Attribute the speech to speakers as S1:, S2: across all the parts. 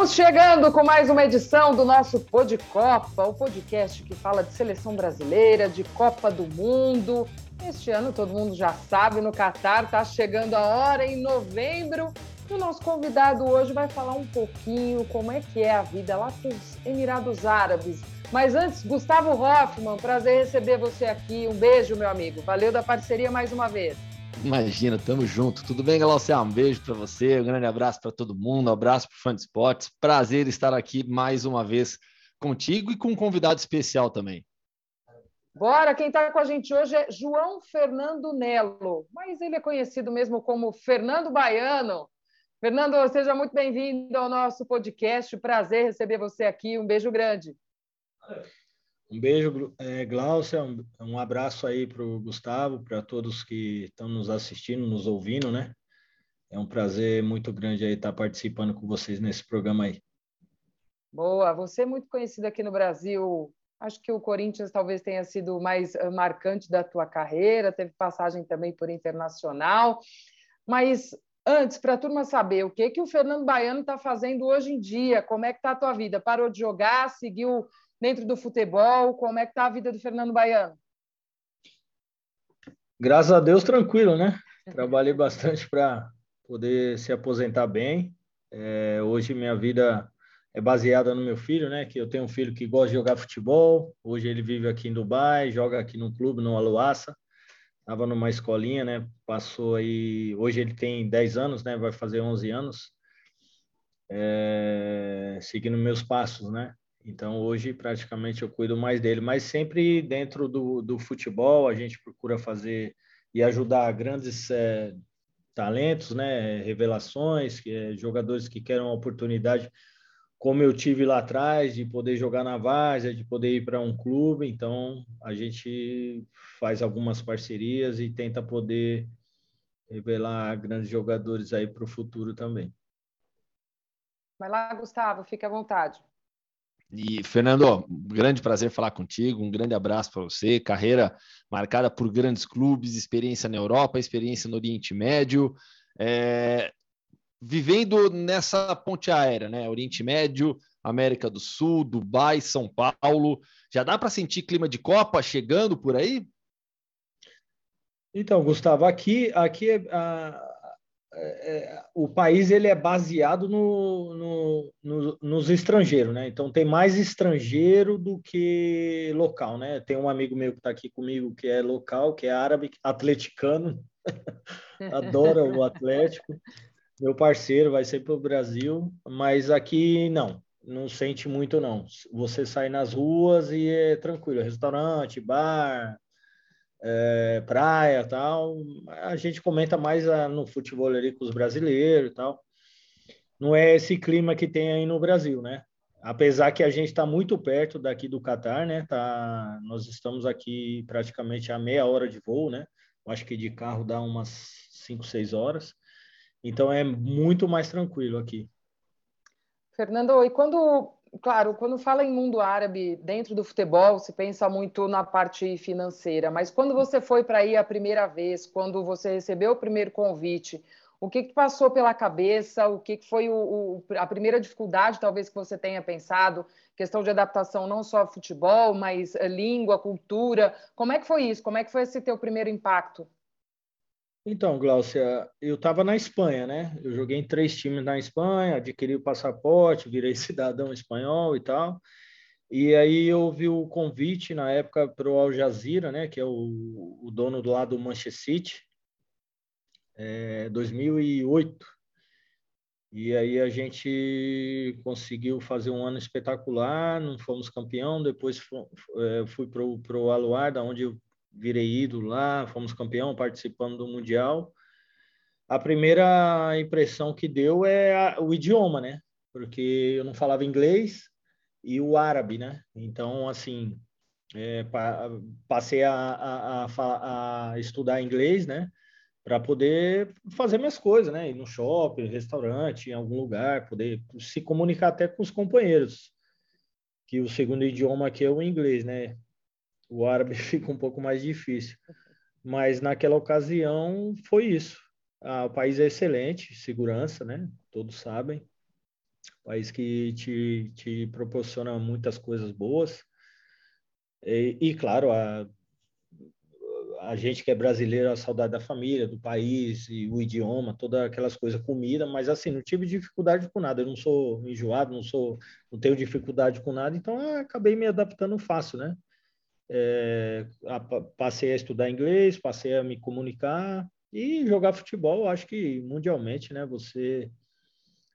S1: Estamos chegando com mais uma edição do nosso Pod Copa, o podcast que fala de seleção brasileira, de Copa do Mundo. Este ano, todo mundo já sabe, no Catar está chegando a hora em novembro. E o nosso convidado hoje vai falar um pouquinho como é que é a vida lá nos Emirados Árabes. Mas antes, Gustavo Hoffman, prazer receber você aqui. Um beijo, meu amigo. Valeu da parceria mais uma vez.
S2: Imagina, tamo junto. Tudo bem, Glaucia? Um beijo para você, um grande abraço para todo mundo, um abraço para o Fã de Esportes. Prazer estar aqui mais uma vez contigo e com um convidado especial também.
S1: Bora, quem está com a gente hoje é João Fernando Nelo, mas ele é conhecido mesmo como Fernando Baiano. Fernando, seja muito bem-vindo ao nosso podcast. Prazer receber você aqui. Um beijo grande.
S3: Um beijo, é, Glaucia, um, abraço aí para o Gustavo, para todos que estão nos assistindo, nos ouvindo, né? É um prazer muito grande aí estar participando com vocês nesse programa aí.
S1: Boa, você é muito conhecido aqui no Brasil. Acho que o Corinthians talvez tenha sido o mais eh, marcante da tua carreira, teve passagem também por internacional. Mas antes, para a turma saber, o que que o Fernando Baiano está fazendo hoje em dia? Como é que está a tua vida? Parou de jogar? Seguiu dentro do futebol? Como é que está a vida do Fernando Baiano?
S3: Graças a Deus, tranquilo, né? Trabalhei bastante para poder se aposentar bem. É, hoje minha vida é baseada no meu filho, né? Que eu tenho um filho que gosta de jogar futebol. Hoje ele vive aqui em Dubai, joga aqui no clube, no Aluaça. Estava numa escolinha, né? Passou aí. Hoje ele tem 10 anos, né? Vai fazer 11 anos. É, seguindo meus passos, né? Então, hoje, praticamente, eu cuido mais dele, mas sempre dentro do, do futebol, a gente procura fazer e ajudar grandes é, talentos, né? revelações, que, é, jogadores que querem uma oportunidade, como eu tive lá atrás, de poder jogar na Várzea, de poder ir para um clube. Então, a gente faz algumas parcerias e tenta poder revelar grandes jogadores aí para o futuro também.
S1: Vai lá, Gustavo, fique à vontade.
S2: E, Fernando, grande prazer falar contigo, um grande abraço para você. Carreira marcada por grandes clubes, experiência na Europa, experiência no Oriente Médio, é, vivendo nessa ponte aérea, né? Oriente Médio, América do Sul, Dubai, São Paulo. Já dá para sentir clima de Copa chegando por aí?
S3: Então, Gustavo, aqui, aqui a, é, é, o país ele é baseado no, no, no, nos estrangeiros, né? Então tem mais estrangeiro do que local, né? Tem um amigo meu que está aqui comigo que é local, que é árabe, atleticano, adora o Atlético. Meu parceiro vai ser para o Brasil, mas aqui não, não sente muito não. Você sai nas ruas e é tranquilo, restaurante, bar, é, praia tal. A gente comenta mais a, ah, no futebol ali com os brasileiros e tal. Não é esse clima que tem aí no Brasil, né? Apesar que a gente está muito perto daqui do Catar, né? Tá, nós estamos aqui praticamente a meia hora de voo, né? Eu acho que de carro dá umas 5, 6 horas. Então é muito mais tranquilo aqui.
S1: Fernando, e quando claro, quando fala em mundo árabe dentro do futebol, se pensa muito na parte financeira, mas quando você foi para ir a primeira vez, quando você recebeu o primeiro convite, o que, que passou pela cabeça? O que, que foi o, o, a primeira dificuldade, talvez, que você tenha pensado? Questão de adaptação não só futebol, mas língua, cultura. Como é que foi isso? Como é que foi esse teu primeiro impacto?
S3: Então, Glaucia, eu estava na Espanha, né? Eu joguei em três times na Espanha, adquiri o passaporte, virei cidadão espanhol e tal. E aí eu vi o convite na época para o Al Jazeera, né? Que é o, o dono do lado do Manchester City, é, 2008. E aí a gente conseguiu fazer um ano espetacular, não fomos campeão, depois é, fui para o Aluar, da onde eu virei ídolo lá, fomos campeão participando do Mundial. A primeira impressão que deu é a, o idioma, né? Porque eu não falava inglês e o árabe, né? Então, assim, é, pa, passei a, a, a, estudar inglês, né? Para poder fazer minhas coisas, né? Ir no shopping, restaurante, em algum lugar, poder se comunicar até com os companheiros. Que o segundo idioma aqui é o inglês, né? O árabe fica um pouco mais difícil. Mas naquela ocasião foi isso. Ah, o país é excelente, segurança, né? Todos sabem. país que te, te proporciona muitas coisas boas. E, e claro, a, a gente que é brasileiro, a saudade da família, do país, e o idioma, todas aquelas coisas, comida, mas assim, não tive dificuldade com nada. Eu não sou enjoado, não sou, não tenho dificuldade com nada, então acabei me adaptando fácil, né? É, passei a estudar inglês, passei a me comunicar e jogar futebol. Acho que mundialmente, né? Você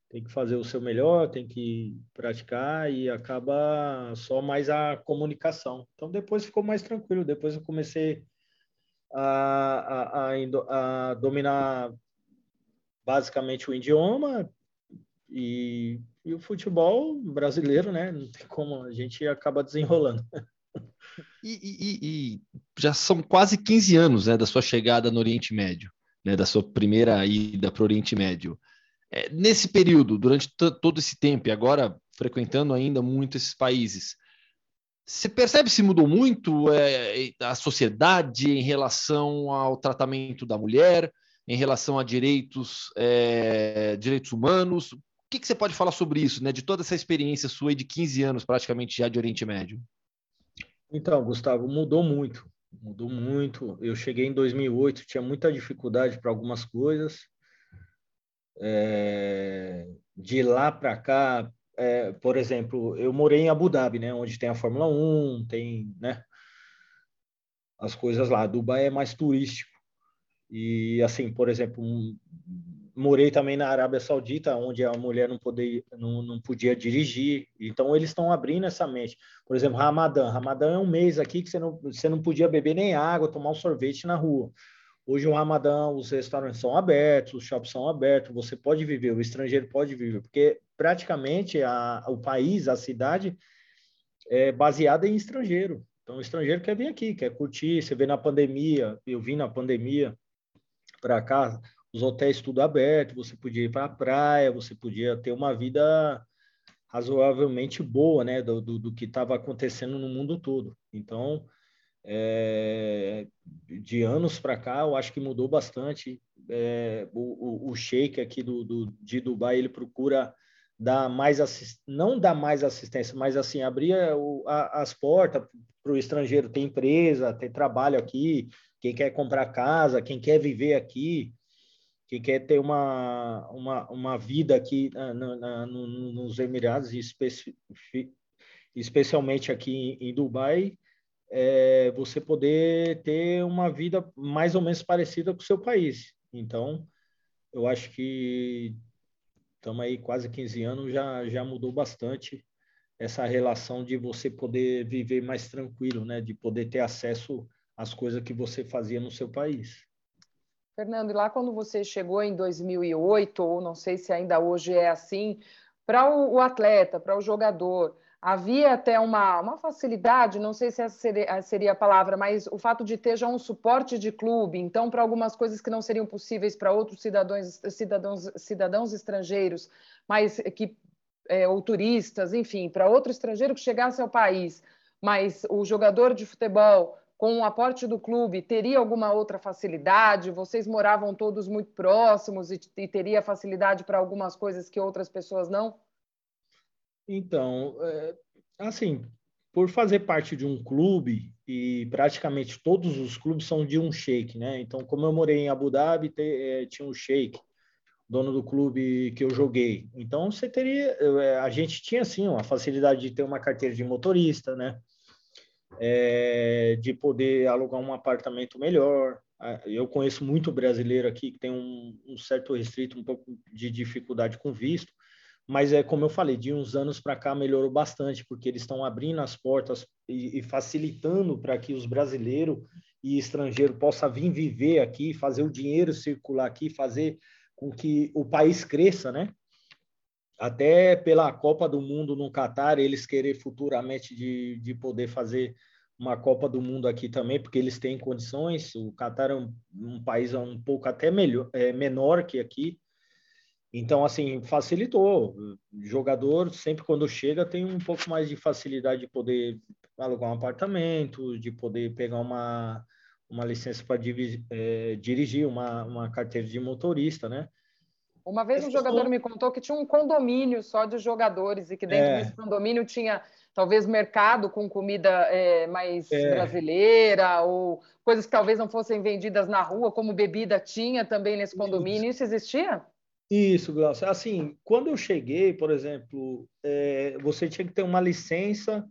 S3: tem que fazer o seu melhor, tem que praticar e acaba só mais a comunicação. Então depois ficou mais tranquilo. Depois eu comecei a, a, a dominar basicamente o idioma e, e, o futebol brasileiro, né? Não tem como, a gente acaba desenrolando.
S2: E, e, e, já são quase 15 anos né, da sua chegada no Oriente Médio, né, da sua primeira ida para o Oriente Médio. É, nesse período, durante todo esse tempo, e agora frequentando ainda muito esses países, você percebe se mudou muito é, a sociedade em relação ao tratamento da mulher, em relação a direitos, é, direitos humanos? O que, que, você pode falar sobre isso, né? De toda essa experiência sua de 15 anos praticamente já de Oriente Médio?
S3: Então, Gustavo, mudou muito. Mudou muito. Eu cheguei em 2008, tinha muita dificuldade para algumas coisas. É, de lá para cá, é, por exemplo, eu morei em Abu Dhabi, né, onde tem a Fórmula 1, tem, né, as coisas lá. Dubai é mais turístico. E assim, por exemplo, um, morei também na Arábia Saudita, onde a mulher não, poder, não, não podia dirigir. Então eles estão abrindo essa mente. Por exemplo, Ramadã. Ramadã é um mês aqui que você não, você não podia beber nem água, tomar um sorvete na rua. Hoje o Ramadã, os restaurantes são abertos, os shops são abertos, você pode viver, o estrangeiro pode viver, porque praticamente a, o país, a cidade, é baseada em estrangeiro. Então, o estrangeiro quer vir aqui, quer curtir. Você vê na pandemia, eu vim na pandemia para cá, os hotéis tudo aberto, você podia ir para a praia, você podia ter uma vida razoavelmente boa, né, do, do, do que estava acontecendo no mundo todo. Então, é, de anos para cá, eu acho que mudou bastante. É, o, o, sheik aqui do, do, de Dubai, ele procura dar mais assist... não dar mais assistência, mas assim abrir o, a, as portas para o estrangeiro ter empresa, ter trabalho aqui, quem quer comprar casa, quem quer viver aqui, quem quer ter uma, uma, uma vida aqui na, na, no, nos Emirados, especi... especialmente aqui em, em Dubai, é você poder ter uma vida mais ou menos parecida com o seu país. Então, eu acho que estamos aí quase 15 anos, já, já mudou bastante essa relação de você poder viver mais tranquilo, né? De poder ter acesso às coisas que você fazia no seu país.
S1: Fernando, e lá quando você chegou em 2008, ou não sei se ainda hoje é assim, para o, atleta, para o jogador, havia até uma, uma facilidade, não sei se essa seria, seria, a palavra, mas o fato de ter já um suporte de clube, então, para algumas coisas que não seriam possíveis para outros cidadãos, cidadãos, cidadãos estrangeiros, mas que, é, ou turistas, enfim, para outro estrangeiro que chegasse ao país, mas o jogador de futebol, com o aporte do clube, teria alguma outra facilidade? Vocês moravam todos muito próximos e, e teria facilidade para algumas coisas que outras pessoas não?
S3: Então, é, assim, por fazer parte de um clube e praticamente todos os clubes são de um sheik, né? Então, como eu morei em Abu Dhabi, te, é, tinha um sheik, dono do clube que eu joguei. Então, você teria, é, a gente tinha sim uma facilidade de ter uma carteira de motorista, né? É, de poder alugar um apartamento melhor. Eu conheço muito brasileiro aqui que tem um, um certo restrito, um pouco de dificuldade com visto mas é como eu falei, de uns anos para cá melhorou bastante, porque eles estão abrindo as portas e, e facilitando para que os brasileiros e estrangeiros possam vir viver aqui, fazer o dinheiro circular aqui, fazer com que o país cresça, né? Até pela Copa do Mundo no Catar, eles querer futuramente de, de poder fazer uma Copa do Mundo aqui também, porque eles têm condições. O Catar é um, um país um pouco até melhor, é, menor que aqui, então, assim, facilitou. O jogador, sempre quando chega, tem um pouco mais de facilidade de poder alugar um apartamento, de poder pegar uma, uma licença para é, dirigir, uma, uma carteira de motorista, né?
S1: Uma vez um jogador me contou que tinha um condomínio só de jogadores e que dentro é. desse condomínio tinha talvez mercado com comida é, mais é. brasileira ou coisas que talvez não fossem vendidas na rua, como bebida tinha também nesse condomínio. Isso, Isso existia?
S3: Isso, Glaucio. Assim, quando eu cheguei, por exemplo, é, você tinha que ter uma licença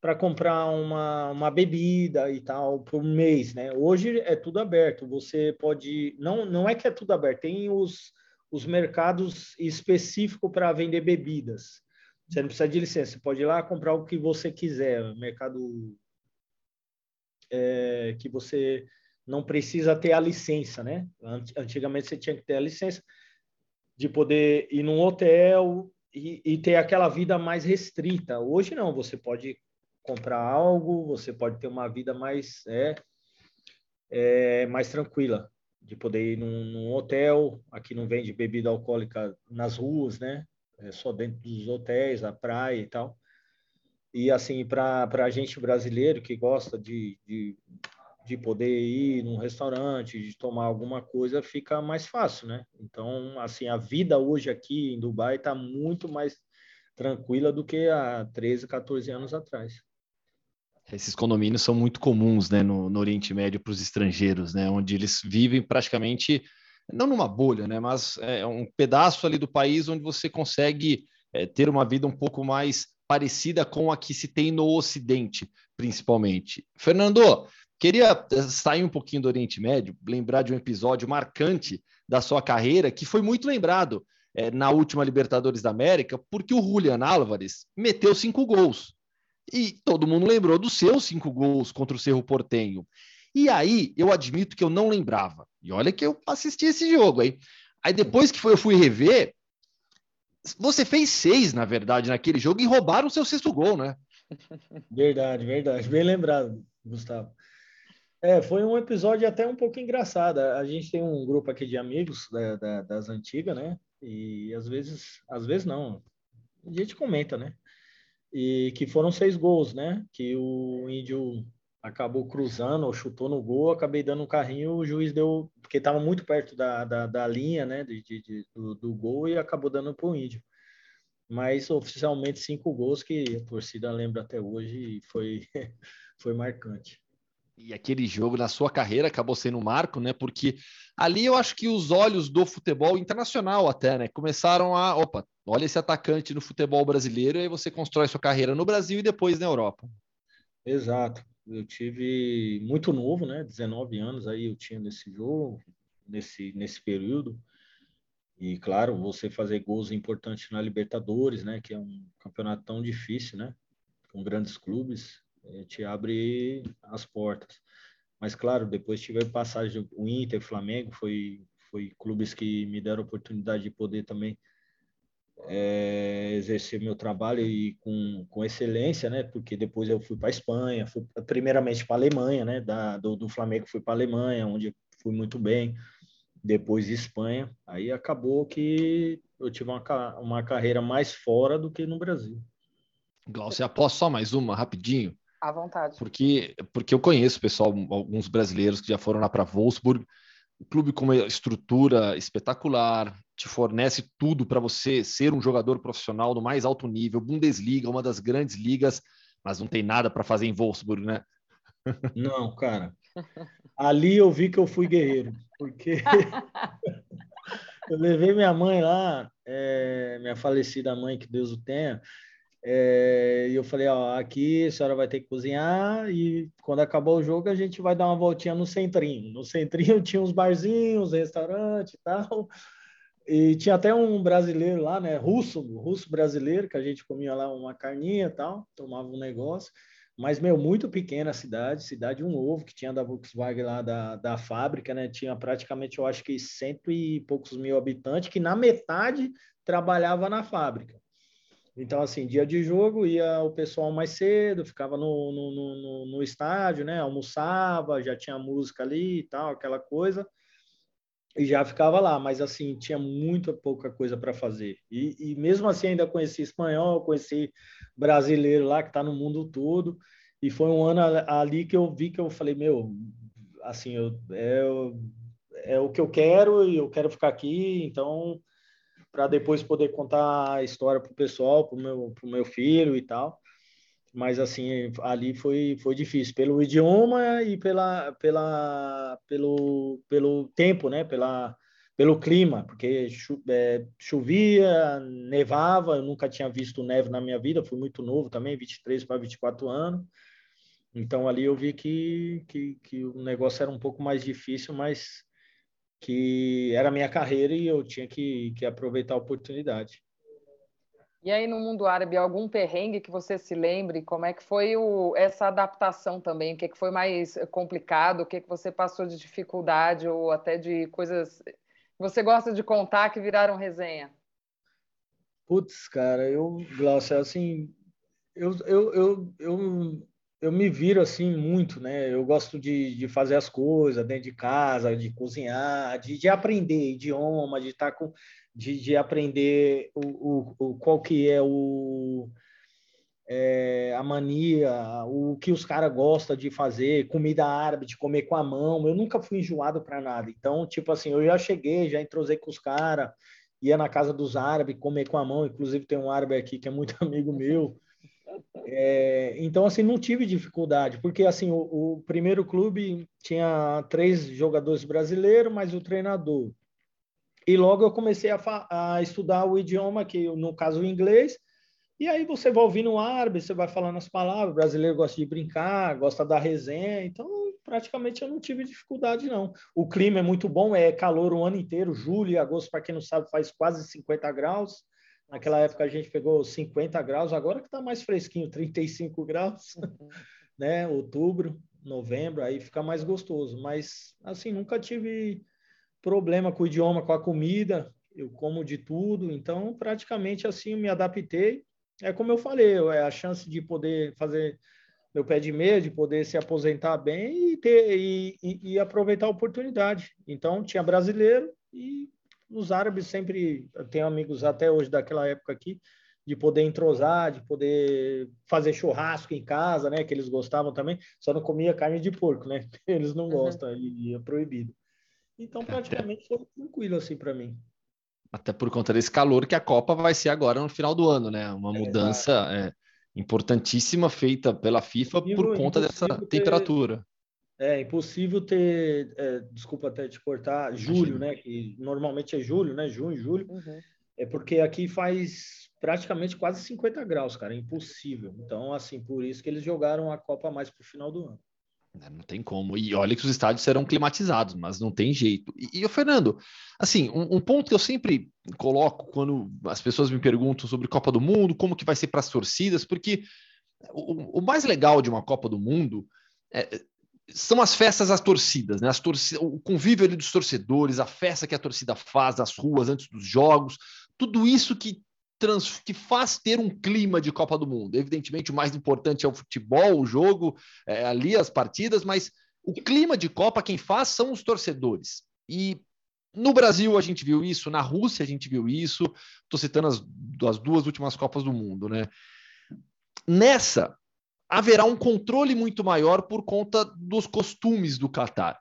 S3: para comprar uma, uma bebida e tal por mês, né? Hoje é tudo aberto. Você pode não não é que é tudo aberto, tem os os mercados específicos para vender bebidas. Você não precisa de licença, você pode ir lá comprar o que você quiser. Mercado é, que você não precisa ter a licença, né? Antigamente você tinha que ter a licença de poder ir num hotel e, e ter aquela vida mais restrita. Hoje não, você pode comprar algo, você pode ter uma vida mais é, é mais tranquila, de poder ir num, num, hotel. Aqui não vende bebida alcoólica nas ruas, né? É só dentro dos hotéis, a praia e tal. E assim, para a gente brasileiro que gosta de, de, de poder ir num restaurante, de tomar alguma coisa, fica mais fácil, né? Então, assim, a vida hoje aqui em Dubai está muito mais tranquila do que há 13, 14 anos atrás.
S2: Esses condomínios são muito comuns né, no, no Oriente Médio para os estrangeiros, né, onde eles vivem praticamente, não numa bolha, né, mas é um pedaço ali do país onde você consegue é, ter uma vida um pouco mais parecida com a que se tem no Ocidente, principalmente. Fernando, queria é, sair um pouquinho do Oriente Médio, lembrar de um episódio marcante da sua carreira que foi muito lembrado é, na última Libertadores da América, porque o Julian Álvares meteu cinco gols. E todo mundo lembrou dos seus cinco gols contra o Cerro Portenho. E aí, eu admito que eu não lembrava. E olha que eu assisti esse jogo, aí. Aí depois que foi, eu fui rever, você fez seis, na verdade, naquele jogo e roubaram o seu sexto gol, né?
S3: Verdade, verdade. Bem lembrado, Gustavo. É, foi um episódio até um pouco engraçado. A gente tem um grupo aqui de amigos da, da, das antigas, né? E às vezes, às vezes não. A gente comenta, né? E que foram seis gols, né? Que o Índio acabou cruzando ou chutou no gol, acabei dando um carrinho, o juiz deu, porque estava muito perto da, da, da, linha, né, de, de do, do, gol e acabou dando para o Índio. Mas oficialmente cinco gols que a torcida lembra até hoje e foi, foi marcante.
S2: E aquele jogo na sua carreira acabou sendo um marco, né? Porque ali eu acho que os olhos do futebol internacional até, né? Começaram a, opa, olha esse atacante no futebol brasileiro, e aí você constrói sua carreira no Brasil e depois na Europa.
S3: Exato. Eu tive muito novo, né? 19 anos aí eu tinha nesse jogo, nesse, nesse período. E claro, você fazer gols importantes na Libertadores, né? Que é um campeonato tão difícil, né? Com grandes clubes te abre as portas. Mas, claro, depois tive passagem, o Inter, Flamengo, foi, foi clubes que me deram oportunidade de poder também é, exercer meu trabalho e com, com excelência, né? Porque depois eu fui para a Espanha, fui primeiramente para a Alemanha, né? Da, do, do Flamengo fui para a Alemanha, onde fui muito bem. Depois Espanha, aí acabou que eu tive uma, uma carreira mais fora do que no Brasil.
S2: Glaucio, posso só mais uma rapidinho?
S1: À vontade.
S2: Porque, porque eu conheço, pessoal, alguns brasileiros que já foram lá para Wolfsburg. O clube com uma estrutura espetacular, te fornece tudo para você ser um jogador profissional do mais alto nível, Bundesliga, uma das grandes ligas, mas não tem nada para fazer em Wolfsburg, né?
S3: Não, cara. Ali eu vi que eu fui guerreiro, porque eu levei minha mãe lá, é, minha falecida mãe, que Deus o tenha, é, e eu falei, ó, aqui a senhora vai ter que cozinhar e quando acabar o jogo a gente vai dar uma voltinha no centrinho. No centrinho tinha uns barzinhos, restaurante e tal. E tinha até um brasileiro lá, né, russo, russo brasileiro, que a gente comia lá uma carninha e tal, tomava um negócio. Mas, meu, muito pequena a cidade, cidade um ovo, que tinha da Volkswagen lá da, da fábrica, né? Tinha praticamente, eu acho que cento e poucos mil habitantes, que na metade trabalhava na fábrica. Então, assim, dia de jogo ia o pessoal mais cedo, ficava no, no, no, no, estádio, né? Almoçava, já tinha música ali e tal, aquela coisa, e já ficava lá. Mas, assim, tinha muito pouca coisa para fazer. E, e, mesmo assim, ainda conheci espanhol, conheci brasileiro lá que está no mundo todo. E foi um ano ali que eu vi que eu falei, meu, assim, eu, é, é o que eu quero e eu quero ficar aqui, então para depois poder contar a história para o pessoal, para o meu, pro meu filho e tal. Mas assim, ali foi, foi difícil, pelo idioma e pela, pela, pelo, pelo tempo, né? Pela, pelo clima, porque é, chovia, nevava, eu nunca tinha visto neve na minha vida, fui muito novo também, 23 para 24 anos. Então ali eu vi que, que, que o negócio era um pouco mais difícil, mas que era a minha carreira e eu tinha que, que aproveitar a oportunidade.
S1: E aí, no mundo árabe, algum perrengue que você se lembre? Como é que foi o, essa adaptação também? O que, que foi mais complicado? O que, que você passou de dificuldade ou até de coisas que você gosta de contar que viraram resenha?
S3: Putz, cara, eu, Glaucia, assim, eu, eu, eu, eu eu me viro assim muito, né? Eu gosto de, de fazer as coisas dentro de casa, de cozinhar, de, de aprender idioma, de estar tá com, de, de aprender o, o, o, qual que é o é, a mania, o que os caras gostam de fazer, comida árabe, de comer com a mão. Eu nunca fui enjoado para nada. Então, tipo assim, eu já cheguei, já entrosei com os caras, ia na casa dos árabes comer com a mão. Inclusive tem um árabe aqui que é muito amigo meu. É, então, assim, não tive dificuldade, porque, assim, o, o, primeiro clube tinha três jogadores brasileiros, mais o treinador. E logo eu comecei a, a, estudar o idioma, que no caso o inglês, e aí você vai ouvindo o árabe, você vai falando as palavras, o brasileiro gosta de brincar, gosta da resenha, então praticamente eu não tive dificuldade, não. O clima é muito bom, é calor o ano inteiro, julho e agosto, para quem não sabe, faz quase 50 graus, Naquela época a gente pegou 50 graus, agora que está mais fresquinho, 35 graus, uhum. né? Outubro, novembro, aí fica mais gostoso. Mas, assim, nunca tive problema com o idioma, com a comida, eu como de tudo, então praticamente assim me adaptei. É como eu falei, é a chance de poder fazer meu pé de meia, de poder se aposentar bem e ter e, e, e aproveitar a oportunidade. Então tinha brasileiro e os árabes sempre, eu tenho amigos até hoje daquela época aqui, de poder entrosar, de poder fazer churrasco em casa, né? Que eles gostavam também, só não comia carne de porco, né? Eles não uhum. gostam e é proibido. Então, praticamente foi tranquilo assim para mim.
S2: Até por conta desse calor que a Copa vai ser agora no final do ano, né? Uma é, mudança é, importantíssima feita pela FIFA por conta dessa ter... temperatura.
S3: É impossível ter, é, desculpa até te cortar, julho, né? Que normalmente é julho, né? Junho, julho. Uhum. É porque aqui faz praticamente quase 50 graus, cara. É impossível. Então, assim, por isso que eles jogaram a Copa mais para o final do ano.
S2: É, não tem como. E olha que os estádios serão climatizados, mas não tem jeito. E, e Fernando, assim, um, um, ponto que eu sempre coloco quando as pessoas me perguntam sobre Copa do Mundo, como que vai ser para as torcidas, porque o, o, mais legal de uma Copa do Mundo é, são as festas das torcidas, né? As torci o convívio ali dos torcedores, a festa que a torcida faz nas ruas antes dos jogos, tudo isso que, trans, que faz ter um clima de Copa do Mundo. Evidentemente, o mais importante é o futebol, o jogo, é, ali as partidas, mas o clima de Copa quem faz são os torcedores. E no Brasil a gente viu isso, na Rússia a gente viu isso. Estou citando as, as duas últimas Copas do Mundo, né? Nessa, haverá um controle muito maior por conta dos costumes do Catar.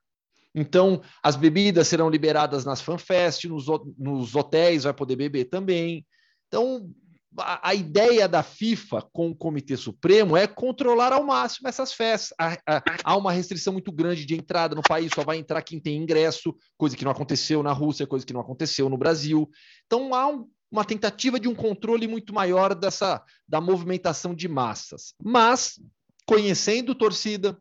S2: Então, as bebidas serão liberadas nas fanfest, nos, nos hotéis vai poder beber também. Então, a, a, ideia da FIFA com o Comitê Supremo é controlar ao máximo essas festas. Há, há, há, uma restrição muito grande de entrada no país, só vai entrar quem tem ingresso, coisa que não aconteceu na Rússia, coisa que não aconteceu no Brasil. Então, há um, uma tentativa de um controle muito maior dessa da movimentação de massas. Mas, conhecendo torcida,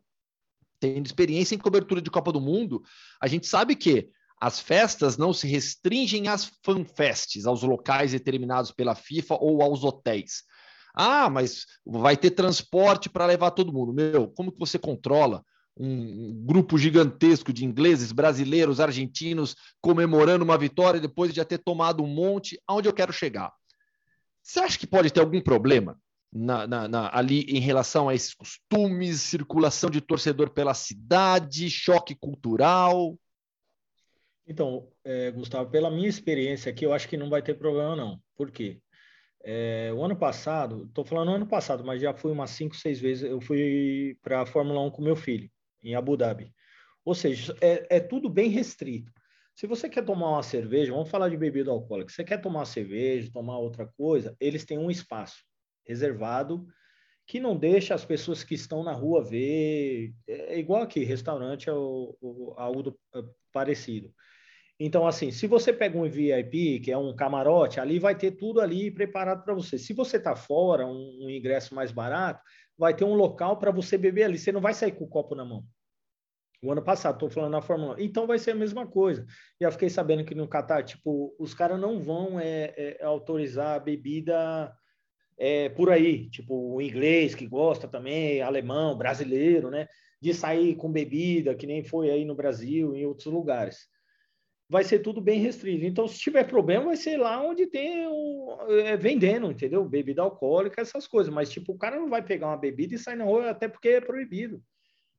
S2: tendo experiência em cobertura de Copa do Mundo, a gente sabe que as festas não se restringem às fanfests, aos locais determinados pela FIFA ou aos hotéis. Ah, mas vai ter transporte para levar todo mundo. Meu, como que você controla um grupo gigantesco de ingleses, brasileiros, argentinos comemorando uma vitória depois de já ter tomado um monte. Aonde eu quero chegar? Você acha que pode ter algum problema na, na, na, ali em relação a esses costumes, circulação de torcedor pela cidade, choque cultural?
S3: Então, é, Gustavo, pela minha experiência aqui, eu acho que não vai ter problema, não. Por quê? É, o ano passado, estou falando ano passado, mas já fui umas cinco, seis vezes. Eu fui para a Fórmula 1 com meu filho em Abu Dhabi. Ou seja, é, é tudo bem restrito. Se você quer tomar uma cerveja, vamos falar de bebida alcoólica, você quer tomar cerveja, tomar outra coisa, eles têm um espaço reservado que não deixa as pessoas que estão na rua ver. É igual aqui, restaurante é o, algo do, é parecido. Então, assim, se você pega um VIP, que é um camarote, ali vai ter tudo ali preparado para você. Se você está fora, um, um, ingresso mais barato, vai ter um local para você beber ali. Você não vai sair com o copo na mão. O ano passado, estou falando na Fórmula 1. Então vai ser a mesma coisa. Já fiquei sabendo que no Qatar, tipo, os caras não vão é, é, autorizar a bebida é, por aí, tipo o inglês que gosta também, alemão, brasileiro, né? De sair com bebida, que nem foi aí no Brasil, em outros lugares. Vai ser tudo bem restrito. Então, se tiver problema, vai ser lá onde tem o, é, vendendo, entendeu? Bebida alcoólica, essas coisas. Mas, tipo, o cara não vai pegar uma bebida e sair na rua, até porque é proibido.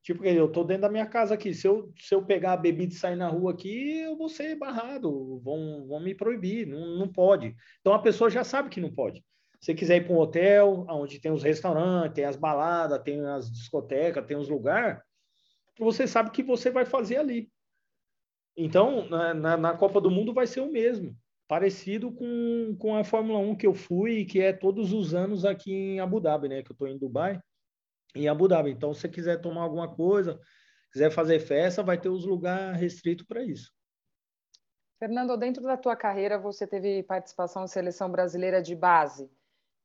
S3: Tipo, eu tô dentro da minha casa aqui. Se eu, se eu pegar a bebida e sair na rua aqui, eu vou ser barrado. Vão, vão me proibir. Não, não pode. Então, a pessoa já sabe que não pode você quiser ir para um hotel, onde tem os restaurantes, tem as baladas, tem as discotecas, tem os lugares, você sabe que você vai fazer ali. Então, na, na, na, Copa do Mundo vai ser o mesmo, parecido com, com a Fórmula 1 que eu fui, que é todos os anos aqui em Abu Dhabi, né? Que eu estou em Dubai, em Abu Dhabi. Então, se você quiser tomar alguma coisa, quiser fazer festa, vai ter os lugares restritos para isso.
S1: Fernando, dentro da tua carreira, você teve participação em seleção brasileira de base.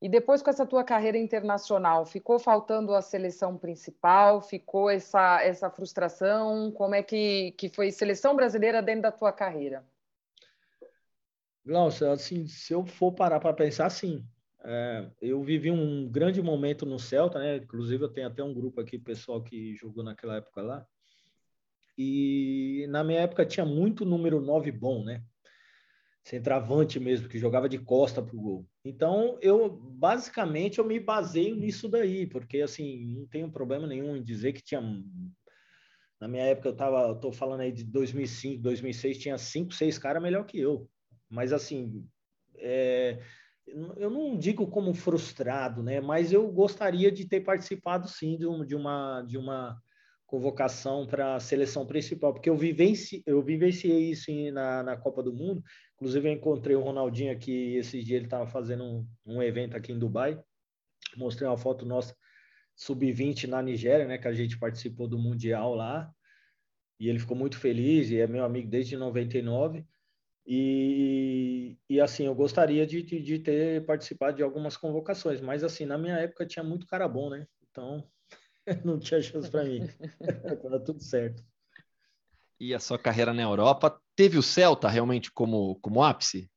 S1: E depois com essa tua carreira internacional, ficou faltando a seleção principal? Ficou essa, essa frustração? Como é que, que foi seleção brasileira dentro da tua carreira?
S3: Glaucia, assim, se eu for parar para pensar, sim. É, eu vivi um grande momento no Celta, né? Inclusive, eu tenho até um grupo aqui, pessoal que jogou naquela época lá. E na minha época tinha muito número 9 bom, né? Centroavante mesmo, que jogava de costa para o gol. Então, eu basicamente eu me baseio nisso daí, porque assim, não tenho problema nenhum em dizer que tinha na minha época eu tava, tô falando aí de 2005, 2006, tinha cinco, seis caras melhor que eu. Mas assim, é, eu não digo como frustrado, né? Mas eu gostaria de ter participado sim de, um, de uma de uma convocação para a seleção principal, porque eu vivenci, eu vivenciei isso na, na Copa do Mundo. Inclusive, eu encontrei o Ronaldinho aqui esses dias, ele estava fazendo um, um evento aqui em Dubai. Mostrei uma foto nossa sub-20 na Nigéria, né, que a gente participou do Mundial lá. E ele ficou muito feliz e é meu amigo desde 99. E, e assim, eu gostaria de, de, de ter participado de algumas convocações, mas assim, na minha época tinha muito cara bom, né? Então, não tinha chance para mim. Agora tudo certo.
S2: E a sua carreira na Europa, teve o Celta realmente como, como ápice?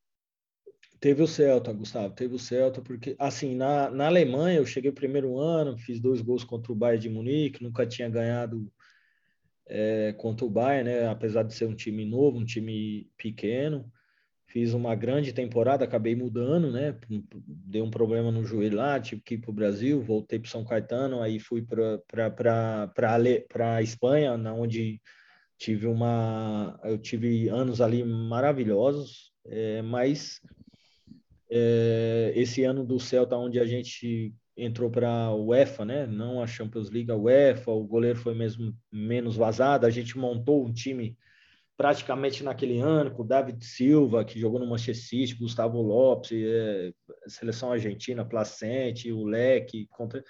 S3: Teve o Celta, Gustavo, teve o Celta, porque, assim, na, na Alemanha eu cheguei primeiro ano, fiz dois gols contra o Bayern de Munique, nunca tinha ganhado é, contra o Bayern, né? Apesar de ser um time novo, um time pequeno fiz uma grande temporada, acabei mudando, né? Deu um problema no joelho lá, tive que ir para o Brasil, voltei para São Caetano, aí fui para a Espanha, na onde tive uma, eu tive anos ali maravilhosos, é, mas é, esse ano do Celta, onde a gente entrou para a UEFA, né? Não a Champions League, a UEFA, o goleiro foi mesmo menos vazado, a gente montou um time praticamente naquele ano, com o David Silva, que jogou no Manchester City, Gustavo Lopes, é, seleção argentina, Placente, o Leque, contra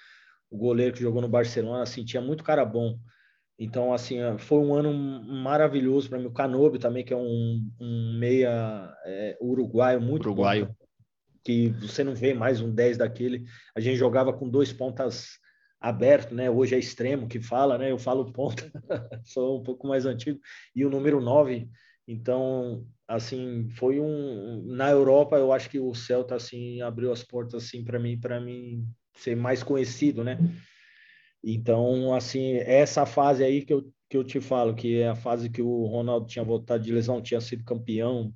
S3: o goleiro que jogou no Barcelona, assim, tinha muito cara bom. Então, assim, foi um ano maravilhoso para mim. O Canobi também, que é um, um meia é, uruguaio muito
S2: uruguaio. bom.
S3: Que você não vê mais um 10 daquele. A gente jogava com dois pontas aberto, né? Hoje é extremo que fala, né? Eu falo ponta, sou um pouco mais antigo. E o número 9, então, assim, foi um na Europa, eu acho que o Celta assim abriu as portas assim para mim, para mim ser mais conhecido, né? Então, assim, essa fase aí que eu que eu te falo, que é a fase que o Ronaldo tinha voltado de lesão, tinha sido campeão,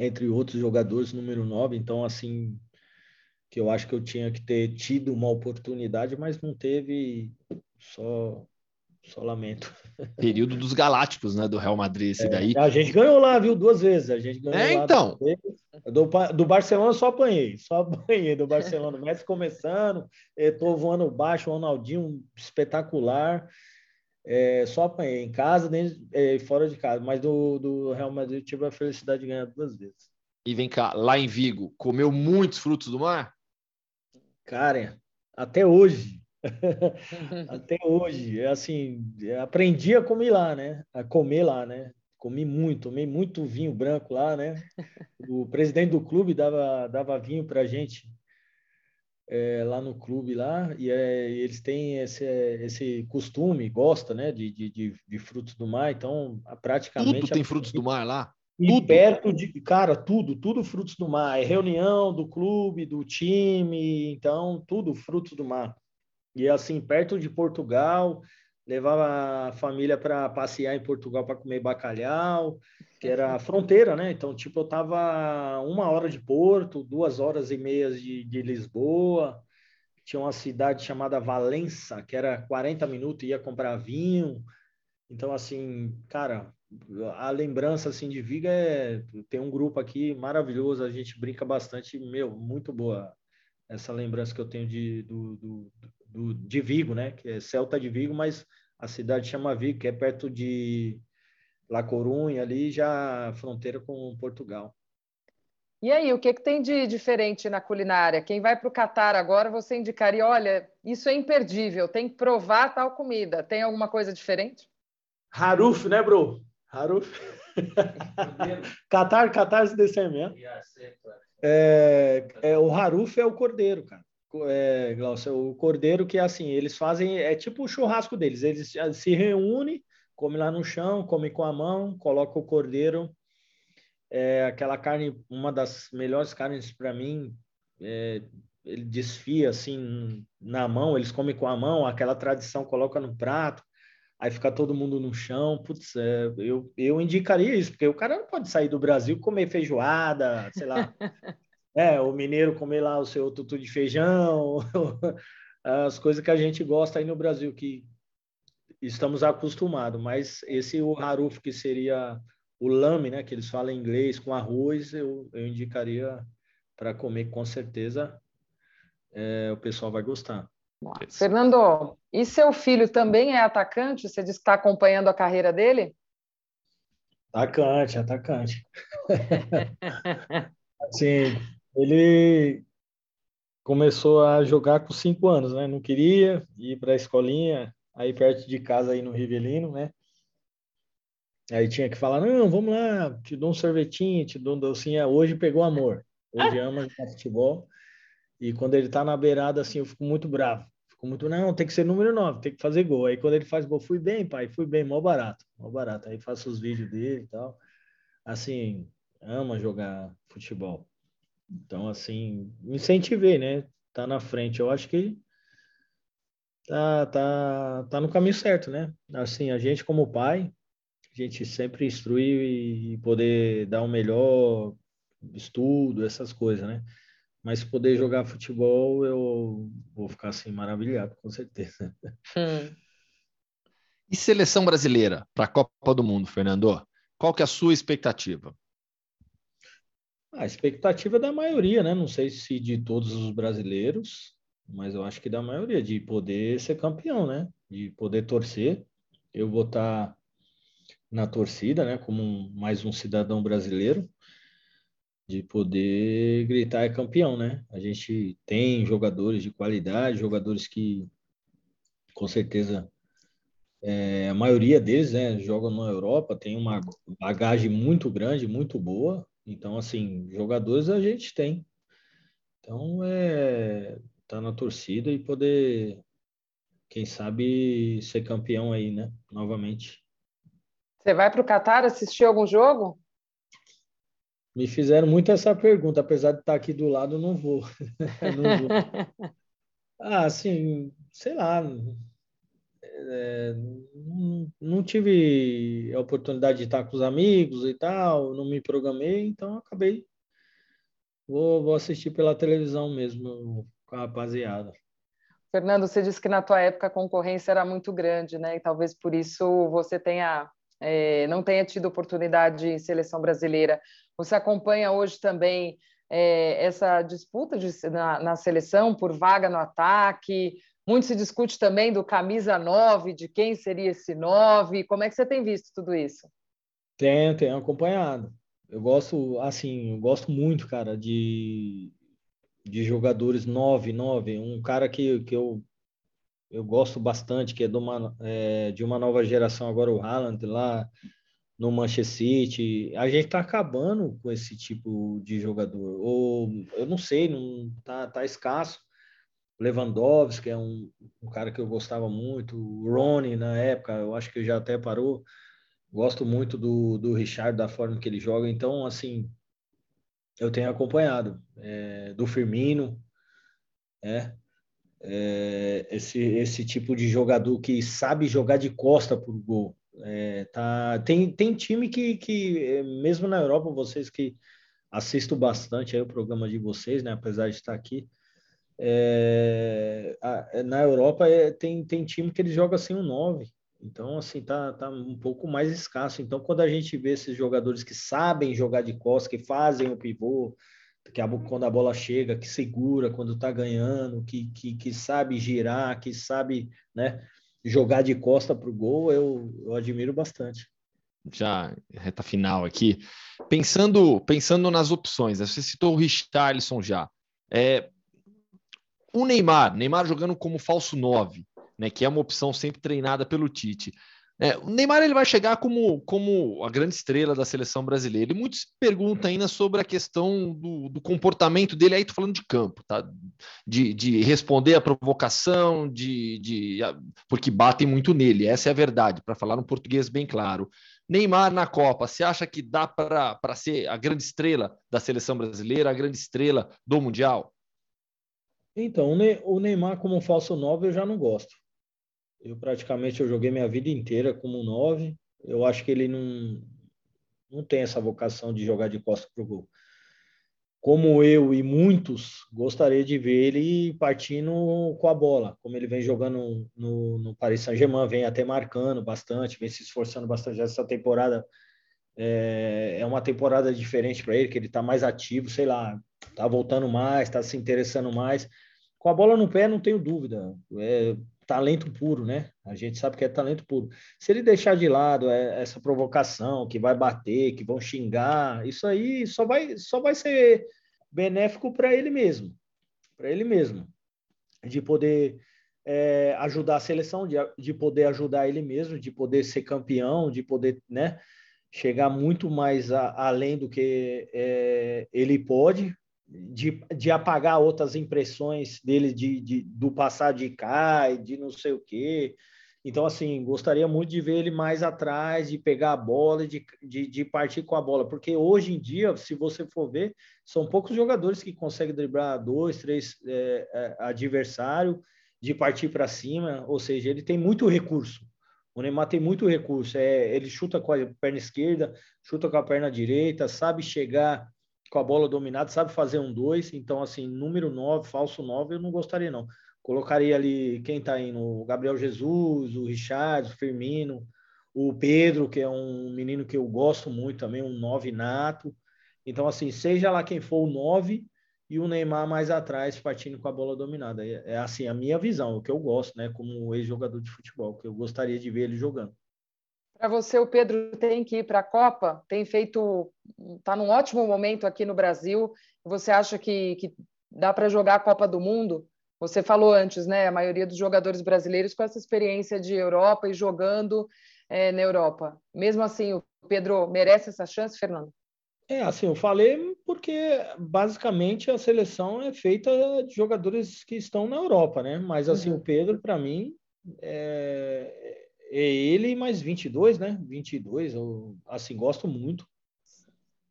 S3: entre outros jogadores, número 9, então assim, que eu acho que eu tinha que ter tido uma oportunidade, mas não teve, só, só lamento.
S2: Período dos Galácticos, né, do Real Madrid, esse é, daí.
S3: A gente ganhou lá, viu, duas vezes. A gente ganhou
S2: é, então.
S3: Do, do Barcelona só apanhei, só apanhei do Barcelona. Messi começando, estou voando baixo, o Ronaldinho espetacular. É, só apanhei em casa e é, fora de casa, mas do, do Real Madrid tive a felicidade de ganhar duas vezes.
S2: E vem cá, lá em Vigo, comeu muitos frutos do mar?
S3: Cara, até hoje. até hoje. É assim, aprendi a comer lá, né? A comer lá, né? Comi muito, tomei muito vinho branco lá, né? O presidente do clube dava, dava vinho para gente é, lá no clube lá e é, eles têm esse, esse costume, gosta, né, de, de, de, frutos do mar. Então, praticamente
S2: tudo tem frutos do mar lá.
S3: E tudo. perto de, cara, tudo, tudo frutos do mar. É reunião do clube, do time, então tudo frutos do mar. E assim, perto de Portugal, levava a família para passear em Portugal para comer bacalhau, que era a fronteira, né? Então, tipo, eu tava uma hora de Porto, duas horas e meia de, de Lisboa. Tinha uma cidade chamada Valença, que era 40 minutos, ia comprar vinho. Então, assim, cara, a lembrança assim de Viga é tem um grupo aqui maravilhoso, a gente brinca bastante, meu, muito boa essa lembrança que eu tenho de, do, do, do, de Vigo, né? Que é Celta de Vigo, mas a cidade chama Vigo, que é perto de La Corunha, ali já fronteira com Portugal.
S1: E aí, o que, que tem de diferente na culinária? Quem vai para o Catar agora, você indicaria, olha, isso é imperdível, tem que provar tal comida. Tem alguma coisa diferente?
S3: Haruf, né, bro? Haruf. Catar, Catar se descer mesmo. É, é, o Haruf é o cordeiro, cara é, Glaucio, o cordeiro que assim, eles fazem, é tipo o churrasco deles, eles se reúnem, come lá no chão, come com a mão, coloca o cordeiro, é, aquela carne, uma das melhores carnes para mim, é, ele desfia assim na mão, eles comem com a mão, aquela tradição coloca no prato, aí fica todo mundo no chão, putz, é, eu, eu indicaria isso, porque o cara não pode sair do Brasil comer feijoada, sei lá, é, o mineiro comer lá o seu tutu de feijão, as coisas que a gente gosta aí no Brasil, que estamos acostumados, mas esse o haruf, que seria o lame, né, que eles falam em inglês, com arroz, eu, eu indicaria para comer com certeza, é, o pessoal vai gostar.
S1: Fernando, e seu filho também é atacante? Você disse que está acompanhando a carreira dele?
S3: Atacante, atacante. assim, ele começou a jogar com cinco anos, né? Não queria ir para a escolinha, aí perto de casa, aí no Rivelino, né? Aí tinha que falar, não, vamos lá, te dou um sorvetinho, te dou um docinho. Hoje pegou amor, hoje ama jogar futebol. E quando ele tá na beirada, assim, eu fico muito bravo. Fico muito, não, tem que ser número 9, tem que fazer gol. Aí quando ele faz gol, fui bem, pai, fui bem, mó barato, mó barato. Aí faço os vídeos dele e tal. Assim, ama jogar futebol. Então, assim, incentivei, né? Tá na frente. Eu acho que tá, tá, tá no caminho certo, né? Assim, a gente como pai, a gente sempre instrui e poder dar um melhor estudo, essas coisas, né? Mas poder jogar futebol, eu vou ficar assim maravilhado, com certeza. Hum.
S2: E seleção brasileira para a Copa do Mundo, Fernando? Qual que é a sua expectativa?
S3: A expectativa é da maioria, né? Não sei se de todos os brasileiros, mas eu acho que da maioria, de poder ser campeão, né? De poder torcer. Eu vou estar na torcida, né? Como um, mais um cidadão brasileiro, de poder gritar é campeão, né? A gente tem jogadores de qualidade, jogadores que, com certeza, é, a maioria deles né, jogam na Europa, tem uma bagagem muito grande, muito boa, então, assim, jogadores a gente tem. Então, é tá na torcida e poder, quem sabe, ser campeão aí, né? Novamente.
S1: Você vai para o Catar assistir algum jogo?
S3: Me fizeram muito essa pergunta, apesar de estar aqui do lado, não vou. não vou. ah, assim, sei lá, é, não, não, tive a oportunidade de estar com os amigos e tal, não me programei, então acabei. Vou, vou assistir pela televisão mesmo com a rapaziada.
S1: Fernando, você disse que na tua época a concorrência era muito grande, né? E talvez por isso você tenha é, não tenha tido oportunidade em seleção brasileira. Você acompanha hoje também é, essa disputa de, na, na, seleção por vaga no ataque? Muito se discute também do camisa 9, de quem seria esse 9. Como é que você tem visto tudo isso?
S3: Tenho, tenho acompanhado. Eu gosto, assim, eu gosto muito, cara, de, de jogadores 9, 9. Um cara que, que eu, eu gosto bastante, que é de uma, é, de uma nova geração agora, o Haaland, lá no Manchester City. A gente tá acabando com esse tipo de jogador. Ou eu não sei, não tá, tá escasso. Lewandowski é um, um cara que eu gostava muito. O Rony na época, eu acho que já até parou. Gosto muito do, do Richard, da forma que ele joga. Então, assim, eu tenho acompanhado. É, do Firmino, é, é, esse, esse tipo de jogador que sabe jogar de costa por gol. É, tá, tem, tem time que, que, é, mesmo na Europa, vocês que assisto bastante aí o programa de vocês, né, apesar de estar aqui, é, a, na Europa é, tem, tem time que ele joga sem um 9. Então, assim, tá, tá um pouco mais escasso. Então, quando a gente vê esses jogadores que sabem jogar de costas, que fazem o pivô, que a, quando a bola chega, que segura quando tá ganhando, que, que, que sabe girar, que sabe, né, jogar de costa para o gol, eu, eu admiro bastante.
S2: Já reta final aqui, pensando pensando nas opções, né, você citou o Richarlison já. É, o Neymar, Neymar jogando como falso 9, né, que é uma opção sempre treinada pelo Tite. É, o Neymar ele vai chegar como, como a grande estrela da seleção brasileira. E muitos perguntam ainda sobre a questão do, do comportamento dele. Aí tô falando de campo, tá? De, de responder a provocação, de, de porque batem muito nele. Essa é a verdade, para falar um português bem claro. Neymar na Copa, você acha que dá para ser a grande estrela da seleção brasileira, a grande estrela do Mundial?
S3: Então, o Neymar como falso 9 eu já não gosto. Eu praticamente eu joguei minha vida inteira como nove. Eu acho que ele não, não tem essa vocação de jogar de costa para o gol. Como eu e muitos, gostaria de ver ele partindo com a bola, como ele vem jogando no, no Paris Saint-Germain, vem até marcando bastante, vem se esforçando bastante. Essa temporada é, é uma temporada diferente para ele, que ele está mais ativo, sei lá, está voltando mais, está se interessando mais. Com a bola no pé, não tenho dúvida. É, talento puro, né? A gente sabe que é talento puro. Se ele deixar de lado é, essa provocação, que vai bater, que vão xingar, isso aí só vai, só vai ser benéfico para ele mesmo, para ele mesmo, de poder é, ajudar a seleção, de, de poder ajudar ele mesmo, de poder ser campeão, de poder, né? Chegar muito mais a, além do que é, ele pode, de, de apagar outras impressões dele de, de, do passar de cá e de não sei o quê. Então, assim, gostaria muito de ver ele mais atrás, de pegar a bola e de, de, de, partir com a bola, porque hoje em dia, se você for ver, são poucos jogadores que conseguem driblar dois, três é, é, adversário, de partir para cima, ou seja, ele tem muito recurso. O Neymar tem muito recurso, é, ele chuta com a perna esquerda, chuta com a perna direita, sabe chegar com a bola dominada, sabe fazer um dois. Então, assim, número 9, falso 9, eu não gostaria, não. Colocaria ali quem tá indo, o Gabriel Jesus, o Richard, o Firmino, o Pedro, que é um menino que eu gosto muito também, um 9 nato. Então, assim, seja lá quem for o 9 e o Neymar mais atrás, partindo com a bola dominada. É, é assim, a minha visão, o que eu gosto, né, como ex-jogador de futebol, que eu gostaria de ver ele jogando.
S1: Para você, o Pedro tem que ir para a Copa, tem feito, está num ótimo momento aqui no Brasil. Você acha que, que dá para jogar a Copa do Mundo? Você falou antes, né? A maioria dos jogadores brasileiros com essa experiência de Europa e jogando é, na Europa. Mesmo assim, o Pedro merece essa chance, Fernando?
S3: É, assim, eu falei porque basicamente a seleção é feita de jogadores que estão na Europa, né? Mas assim, uhum. o Pedro, para mim, é, ele mais 22, né? 22, eu assim gosto muito.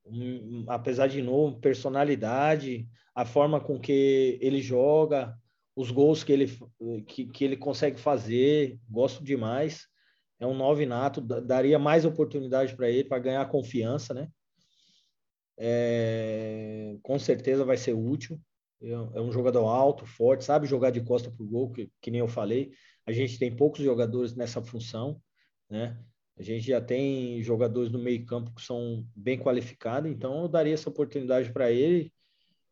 S3: Um, apesar de novo, personalidade, a forma com que ele joga, os gols que ele que, que ele consegue fazer, gosto demais. É um nove nato, daria mais oportunidade para ele para ganhar confiança, né? É, com certeza vai ser útil. É, é um jogador alto, forte, sabe jogar de costa para o gol, que, que nem eu falei. A gente tem poucos jogadores nessa função, né? A gente já tem jogadores no meio campo que são bem qualificados, então eu daria essa oportunidade para ele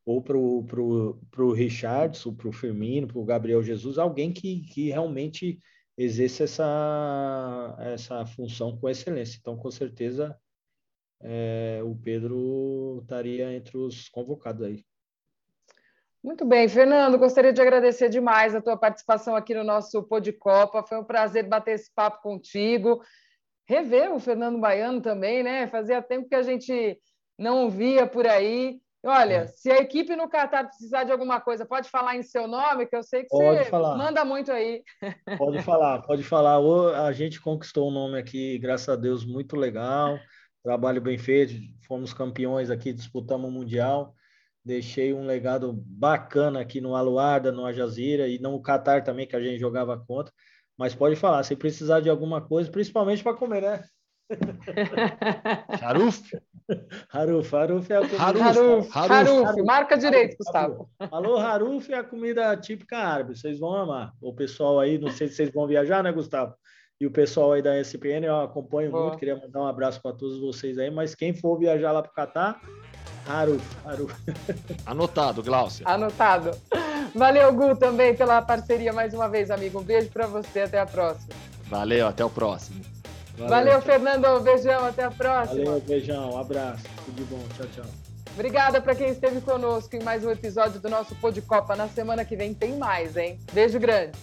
S3: ou para o pro, pro Richardson, para o Firmino, para o Gabriel Jesus, alguém que, que realmente exerça essa, essa função com excelência. Então, com certeza, é, o Pedro estaria entre os convocados aí.
S1: Muito bem, Fernando, gostaria de agradecer demais a tua participação aqui no nosso Pô de Copa. Foi um prazer bater esse papo contigo. Rever o Fernando Baiano também, né? Fazia tempo que a gente não via por aí. Olha, é. se a equipe no Catar precisar de alguma coisa, pode falar em seu nome, que eu sei que pode você falar. manda muito aí.
S3: Pode falar, pode falar. A gente conquistou um nome aqui, graças a Deus, muito legal. Trabalho bem feito, fomos campeões aqui, disputamos o Mundial. Deixei um legado bacana aqui no Aluarda, no Ajazira e no Catar também, que a gente jogava contra. Mas pode falar, se precisar de alguma coisa, principalmente para comer, né?
S2: Haruf?
S3: Haruf, Haruf é comida.
S1: Haruf, Haruf, Haruf, Haruf. marca direito, Gustavo.
S3: Alô, Haruf é a comida típica árabe, vocês vão amar. O pessoal aí, não sei se vocês vão viajar, né, Gustavo? E o pessoal aí da SPN, eu acompanho Boa. muito, queria mandar um abraço para todos vocês aí, mas quem for viajar lá para o Catar, Haruf, Haruf.
S2: Anotado, Glaucia.
S1: Anotado. Valeu, Gu, também pela parceria mais uma vez, amigo. Um beijo para você, até a próxima.
S2: Valeu, até o próximo.
S1: Valeu, Valeu Fernando. Beijão, até a próxima.
S3: Valeu, beijão, um abraço. Tudo de bom. Tchau, tchau.
S1: Obrigada para quem esteve conosco em mais um episódio do nosso Pô de Copa. Na semana que vem tem mais, hein? Beijo grande.